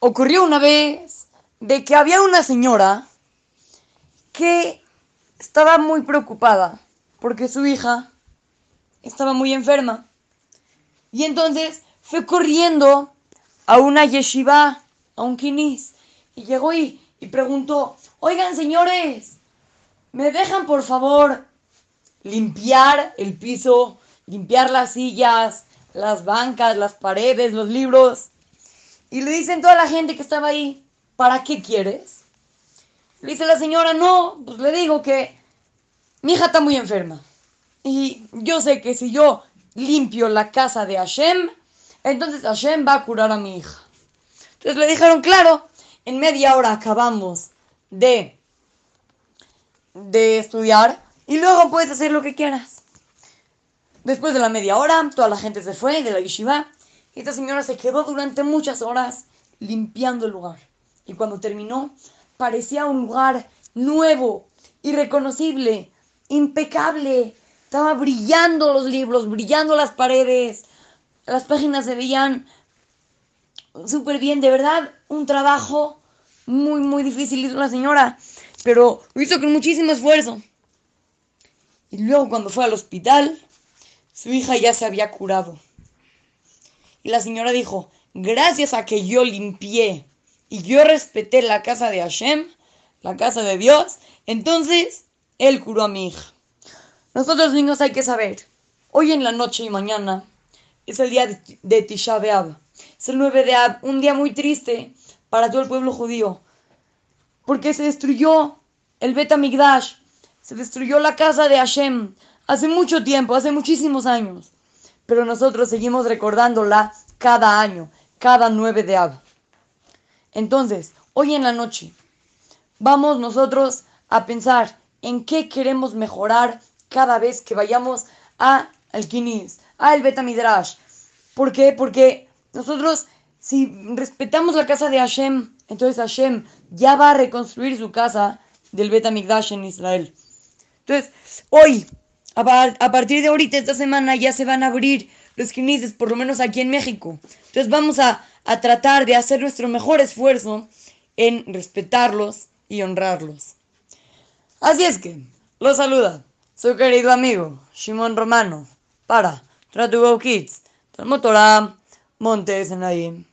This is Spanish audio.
ocurrió una vez de que había una señora que estaba muy preocupada porque su hija estaba muy enferma. Y entonces fue corriendo a una yeshiva, a un kinis, y llegó y, y preguntó, oigan señores, ¿me dejan por favor limpiar el piso, limpiar las sillas, las bancas, las paredes, los libros? Y le dicen toda la gente que estaba ahí, ¿para qué quieres? Le dice la señora, no, pues le digo que mi hija está muy enferma. Y yo sé que si yo limpio la casa de Hashem, entonces Hashem va a curar a mi hija. Entonces le dijeron, claro, en media hora acabamos de, de estudiar y luego puedes hacer lo que quieras. Después de la media hora, toda la gente se fue de la yeshiva esta señora se quedó durante muchas horas limpiando el lugar. Y cuando terminó, parecía un lugar nuevo, irreconocible, impecable. Estaba brillando los libros, brillando las paredes. Las páginas se veían súper bien, de verdad, un trabajo muy, muy difícil hizo la señora, pero lo hizo con muchísimo esfuerzo. Y luego cuando fue al hospital, su hija ya se había curado. Y la señora dijo, gracias a que yo limpié y yo respeté la casa de Hashem, la casa de Dios, entonces él curó a mi hija. Nosotros niños hay que saber, hoy en la noche y mañana es el día de, Tisha B'Av. Es el 9 de Ab, un día muy triste para todo el pueblo judío, porque se destruyó el Bet Amigdash, se destruyó la casa de Hashem hace mucho tiempo, hace muchísimos años, pero nosotros seguimos recordándola cada año, cada 9 de Ab. Entonces, hoy en la noche, vamos nosotros a pensar en qué queremos mejorar cada vez que vayamos a al Kinis, al Betamidrash. ¿Por qué? Porque nosotros, si respetamos la casa de Hashem, entonces Hashem ya va a reconstruir su casa del Betamigdash en Israel. Entonces, hoy, a, partir de ahorita, esta semana, ya se van a abrir los Kinis, por lo menos aquí en México. Entonces vamos a, tratar de hacer nuestro mejor esfuerzo en respetarlos y honrarlos. Así es que, los saluda su querido amigo Shimon Romano para Tratugo Kids, Talmud Montes en.